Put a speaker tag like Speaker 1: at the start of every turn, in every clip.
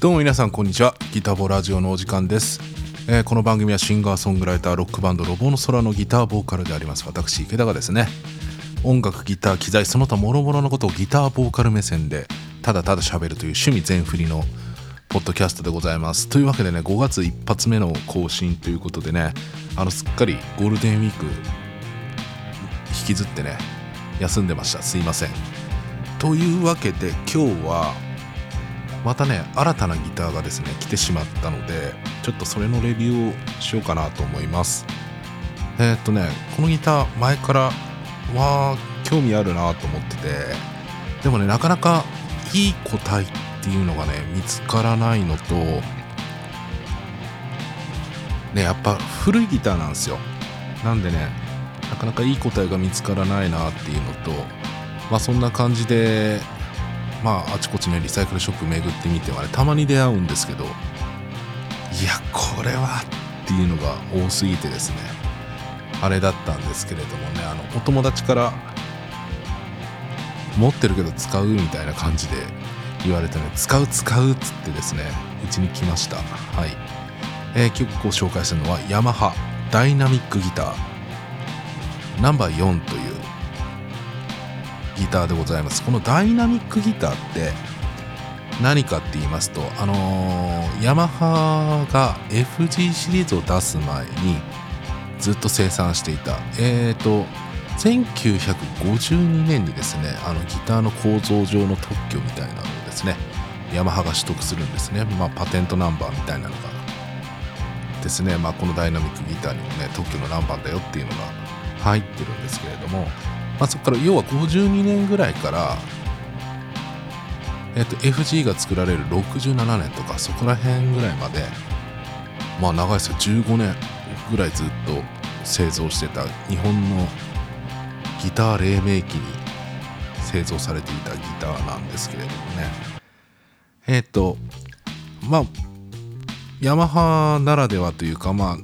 Speaker 1: どうも皆さんこんにちは。ギターボラジオのお時間です、えーこの番組はシンガーソングライターロックバンドロボの空のギターボーカルであります。私池田がですね音楽ギター機材その他諸々のことをギターボーカル目線でただただ喋るという趣味全振りのポッドキャストでございます。というわけでね5月一発目の更新ということでねあのすっかりゴールデンウィーク引きずってね休んでました。すいません。というわけで今日はまたね新たなギターがですね来てしまったのでちょっとそれのレビューをしようかなと思います。えーっとねこのギター前からわー興味あるなと思っててでもねなかなかいい個体っていうのがね見つからないのとねやっぱ古いギターなんですよ。なんでねなかなかいい個体が見つからないなっていうのとまあそんな感じでまああちこちねリサイクルショップ巡ってみてはねたまに出会うんですけどいやこれはっていうのが多すぎてですねあれだったんですけれどもねあのお友達から持ってるけど使うみたいな感じで言われてね使う使うっつってですねうちに来ました。はい、えー今日ご紹介するのはヤマハダイナミックギターナンバー4というギターでございます。このダイナミックギターって何かって言いますとあのーヤマハが FG シリーズを出す前にずっと生産していた。えーと1952年にですねあのギターの構造上の特許みたいなのをですねヤマハが取得するんですね。まあパテントナンバーみたいなのが。ですね。まあこのダイナミックギターにもね特許のナンバーだよっていうのが入ってるんですけれどもまあ、そこから要は52年ぐらいから、えっと FG が作られる67年とかそこら辺ぐらいまでまあ長いですよ。15年ぐらいずっと製造してた日本のギター黎明期に製造されていたギターなんですけれどもね。えっ、とまあヤマハならではというかまあ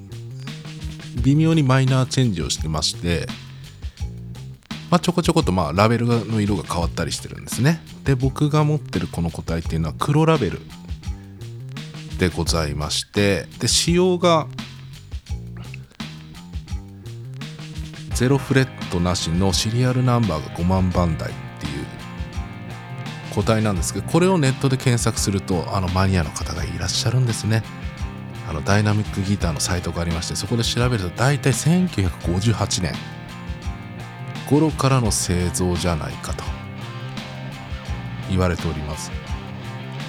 Speaker 1: 微妙にマイナーチェンジをしてましてまあ、ちょこちょことまあラベルの色が変わったりしてるんですね。で僕が持ってるこの個体っていうのは黒ラベルでございましてで仕様がゼロフレットなしのシリアルナンバーが5万番台っていう個体なんですけどこれをネットで検索するとあのマニアの方がいらっしゃるんですね。あのダイナミックギターのサイトがありましてそこで調べると大体1958年頃からの製造じゃないかと。言われております。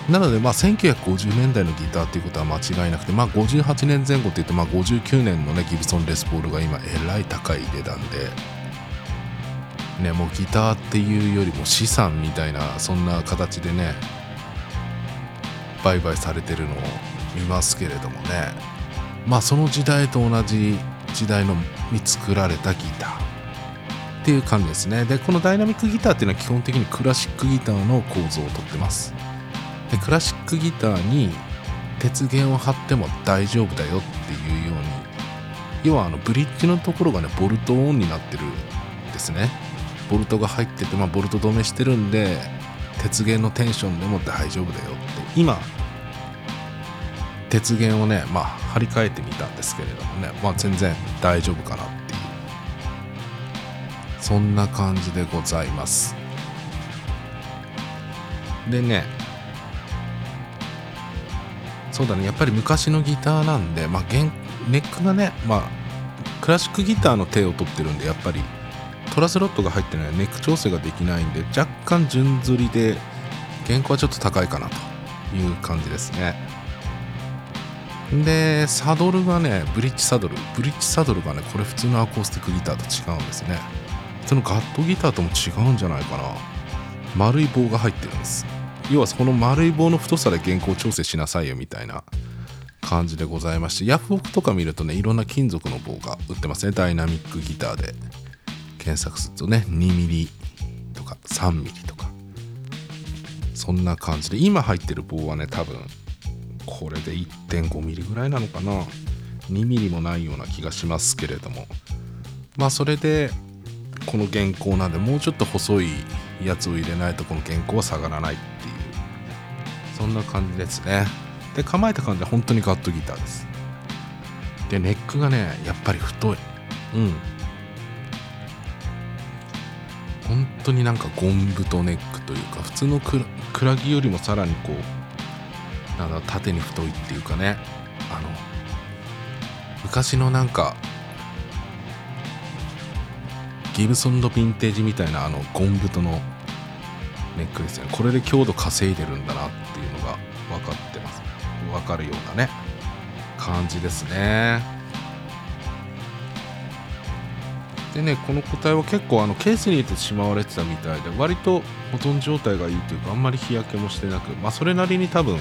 Speaker 1: なのでまあ1950年代のギターっていうことは間違いなくてまあ58年前後って言ってまあ59年のねギブソン・レスポールが今えらい高い値段でねもうギターっていうよりも資産みたいなそんな形でね売買されてるのを見ますけれどもね。まあその時代と同じ時代のに作られたギター。っていう感じですね。でこのダイナミックギターっていうのは基本的にクラシックギターの構造をとってます。でクラシックギターに鉄弦を張っても大丈夫だよっていうように要はあのブリッジのところがねボルトオンになってるんですね。ボルトが入ってて、まあ、ボルト止めしてるんで鉄弦のテンションでも大丈夫だよって。今鉄弦をねまあ張り替えてみたんですけれどもねまあ全然大丈夫かなってそんな感じでございます。でねそうだねやっぱり昔のギターなんで、まあ、ネックがね、まあ、クラシックギターの手を取ってるんでやっぱりトラスロットが入ってないネック調整ができないんで若干順釣りで原稿はちょっと高いかなという感じですね。でサドルがねブリッジサドル。ブリッジサドルがねこれ普通のアコースティックギターと違うんですね。そのガットギターとも違うんじゃないかな。丸い棒が入ってるんです。要はその丸い棒の太さで原稿調整しなさいよみたいな感じでございましてヤフオクとか見るとねいろんな金属の棒が売ってますね。ダイナミックギターで。検索するとね 2mm とか 3mm とか。そんな感じで。今入ってる棒はね多分これで 1.5mm ぐらいなのかな。2mm もないような気がしますけれども。まあそれでこの原稿なんでもうちょっと細いやつを入れないとこの原稿は下がらないっていう。そんな感じですね。で構えた感じは本当にガットギターです。でネックがねやっぱり太い。うん。本当になんかゴン太ネックというか普通のクラギよりもさらにこうなんだ縦に太いっていうかね。あの昔のなんかギブソンのヴィンテージみたいなあのゴン太のネックですね。これで強度稼いでるんだなっていうのが分かってます。分かるようなね。感じですね。でねこの個体は結構あのケースに入れてしまわれてたみたいで割と保存状態がいいというかあんまり日焼けもしてなくまあそれなりに多分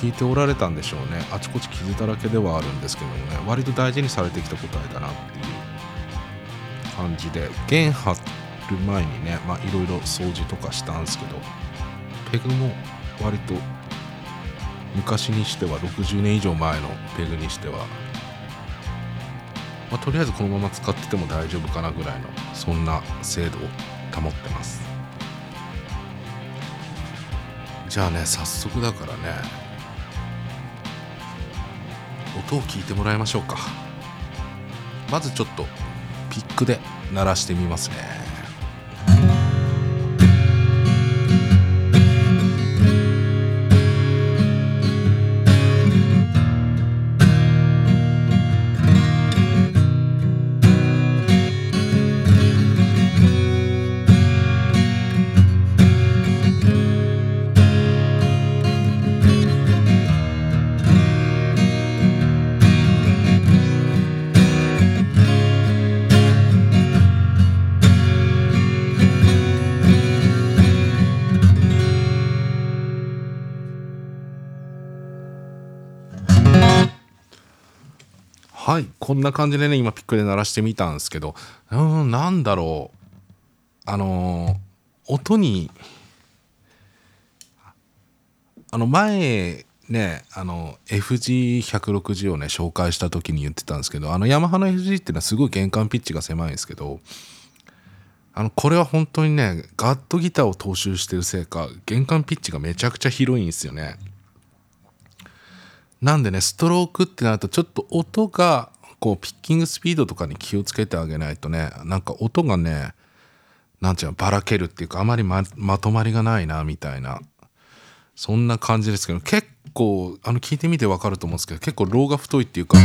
Speaker 1: 引いておられたんでしょうね。あちこち傷だらけではあるんですけどもね。割と大事にされてきた個体だなっていう感じで弦張る前にねまあいろいろ掃除とかしたんですけどペグも割と昔にしては60年以上前のペグにしては、まあ、とりあえずこのまま使ってても大丈夫かなぐらいのそんな精度を保ってます。じゃあね早速だからね音を聞いてもらいましょうか。まずちょっとピックで鳴らしてみますね。はいこんな感じでね今ピックで鳴らしてみたんですけどうんなんだろうあのー、音にあの前ねあの FG160 をね紹介した時に言ってたんですけどあのヤマハの FG っていうのはすごい玄関ピッチが狭いんですけどあのこれは本当にねガットギターを踏襲してるせいか玄関ピッチがめちゃくちゃ広いんですよね。なんでねストロークってなるとちょっと音がこうピッキングスピードとかに気をつけてあげないとねなんか音がねなんていうのばらけるっていうかあまりままとまりがないなみたいなそんな感じですけど結構あの聞いてみてわかると思うんですけど結構ローが太いっていうか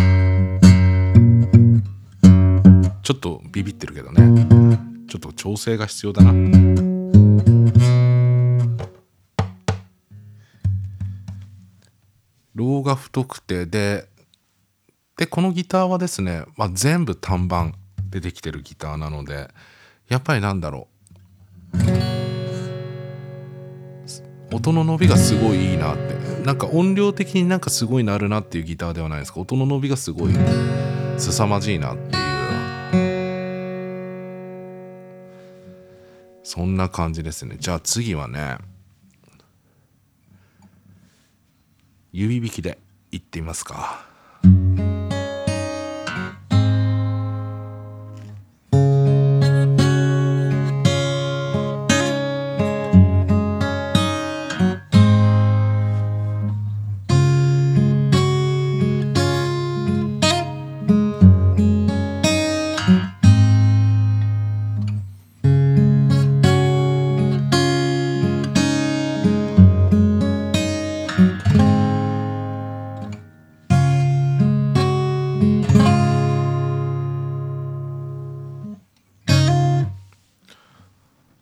Speaker 1: ちょっとビビってるけどねちょっと調整が必要だな。が太くてででこのギターはですね、まあ、全部単板でできてるギターなのでやっぱりなんだろう。音の伸びがすごいいいなって。なんか音量的になんかすごい鳴るなっていうギターではないですか。音の伸びがすごい凄まじいなっていう。そんな感じですね。じゃあ次はね指引きで行ってみますか。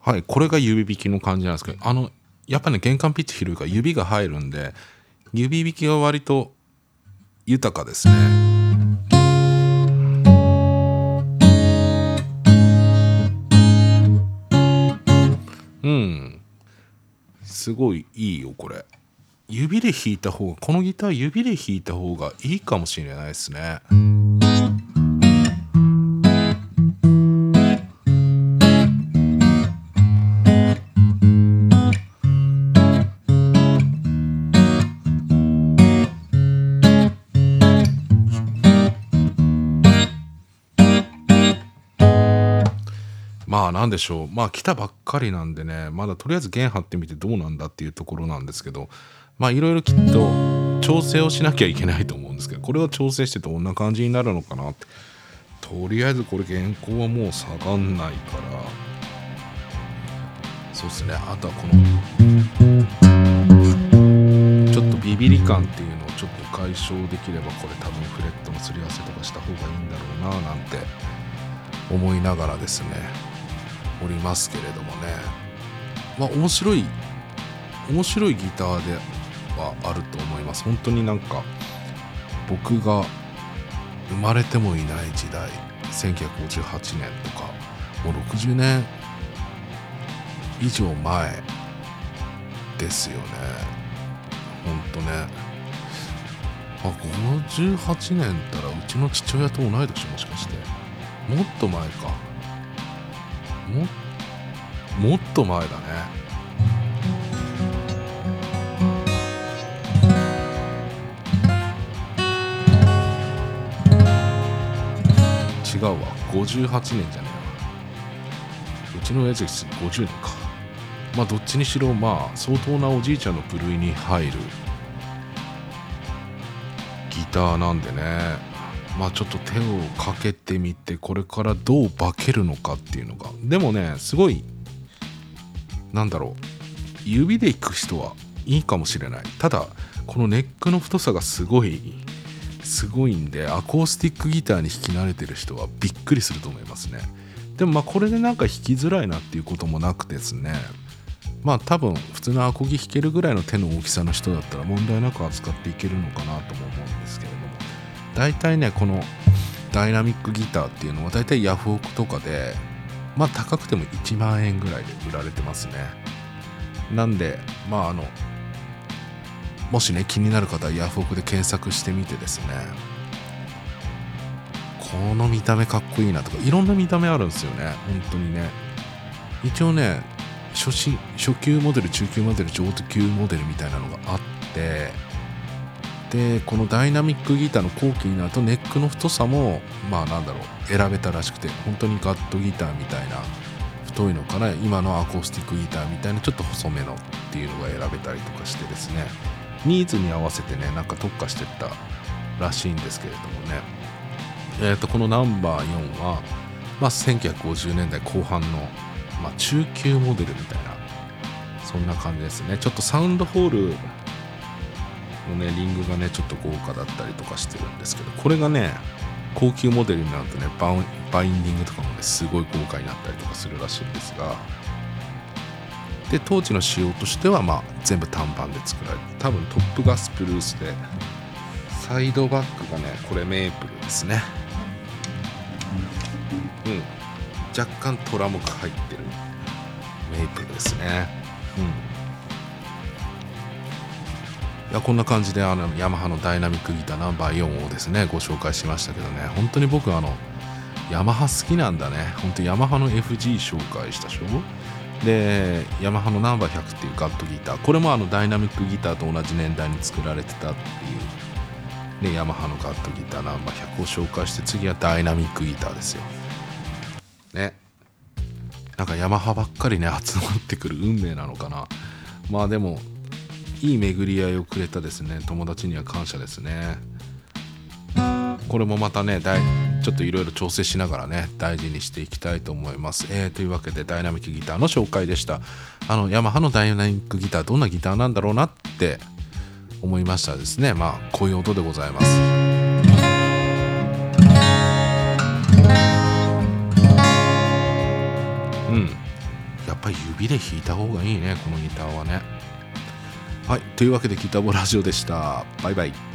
Speaker 1: はい、これが指引きの感じなんですけどあのやっぱね玄関ピッチ広いから指が入るんで指引きが割と豊かですね。うんすごいいいよこれ指で弾いた方がこのギター指で弾いた方がいいかもしれないですね。まあなんでしょう。まあ来たばっかりなんでねまだとりあえず弦張ってみてどうなんだっていうところなんですけどまあいろいろきっと調整をしなきゃいけないと思うんですけどこれを調整してどんな感じになるのかなって。とりあえずこれ原稿はもう下がんないから。そうですね。あとはこのちょっとビビり感っていうのをちょっと解消できればこれ多分フレットのすり合わせとかした方がいいんだろうななんて思いながらですね。おりますけれどもね。まあ面白い面白いギターではあると思います。本当になんか僕が生まれてもいない時代1958年とかもう60年以上前ですよね。ほんとね。あ58年ったらうちの父親と同い年もしかして。もっと前か。ももっと前だね。違うわ。58年じゃねえわ。うちの親父50年か。まあどっちにしろまあ相当なおじいちゃんの部類に入るギターなんでね。まあちょっと手をかけてみてこれからどう化けるのかっていうのがでもねすごいなんだろう指でいく人はいいかもしれない。ただこのネックの太さがすごいすごいんでアコースティックギターに弾き慣れてる人はびっくりすると思いますね。でもまあこれでなんか弾きづらいなっていうこともなくですね。まあ多分普通のアコギ弾けるぐらいの手の大きさの人だったら問題なく扱っていけるのかなとも思うんですけれども。大体ねこのダイナミックギターっていうのは大体ヤフオクとかでまあ高くても1万円ぐらいで売られてますね。なんでまああのもしね気になる方はヤフオクで検索してみてですね。この見た目かっこいいなとかいろんな見た目あるんですよね。本当にね。一応ね初心初級モデル中級モデル上級モデルみたいなのがあってでこのダイナミックギターの後期になるとネックの太さもまあなんだろう選べたらしくて本当にガットギターみたいな太いのかな今のアコースティックギターみたいなちょっと細めのっていうのが選べたりとかしてですね。ニーズに合わせてねなんか特化してったらしいんですけれどもね。えー、とこのナンバー4は、まあ、1950年代後半の、まあ、中級モデルみたいなそんな感じですね。ちょっとサウンドホールのねリングがねちょっと豪華だったりとかしてるんですけどこれがね高級モデルになるとねバインディングとかもねすごい豪華になったりとかするらしいんですがで当時の仕様としてはまあ全部単板で作られて多分トップがスプルースでサイドバックがねこれメープルですね。うん。若干トラも入ってるメープルですね。うん。いやこんな感じであのヤマハのダイナミックギターナンバー4をですねご紹介しましたけどね。本当に僕あのヤマハ好きなんだね。本当ヤマハの FG 紹介したでしょ？でヤマハのナンバー100っていうガットギター。これもあのダイナミックギターと同じ年代に作られてたっていう。ねヤマハのガットギターナンバー100を紹介して次はダイナミックギターですよ。ね。なんかヤマハばっかりね集まってくる運命なのかな。まあでもいい巡り合いをくれたですね。友達には感謝ですね。これもまたねちょっといろいろ調整しながらね大事にしていきたいと思います、えー、というわけでダイナミックギターの紹介でした。あのヤマハのダイナミックギターどんなギターなんだろうなって思いましたですね。まあこういう音でございます。うん。やっぱり指で弾いた方がいいねこのギターはね。はいというわけでギタボラジオでした。バイバイ。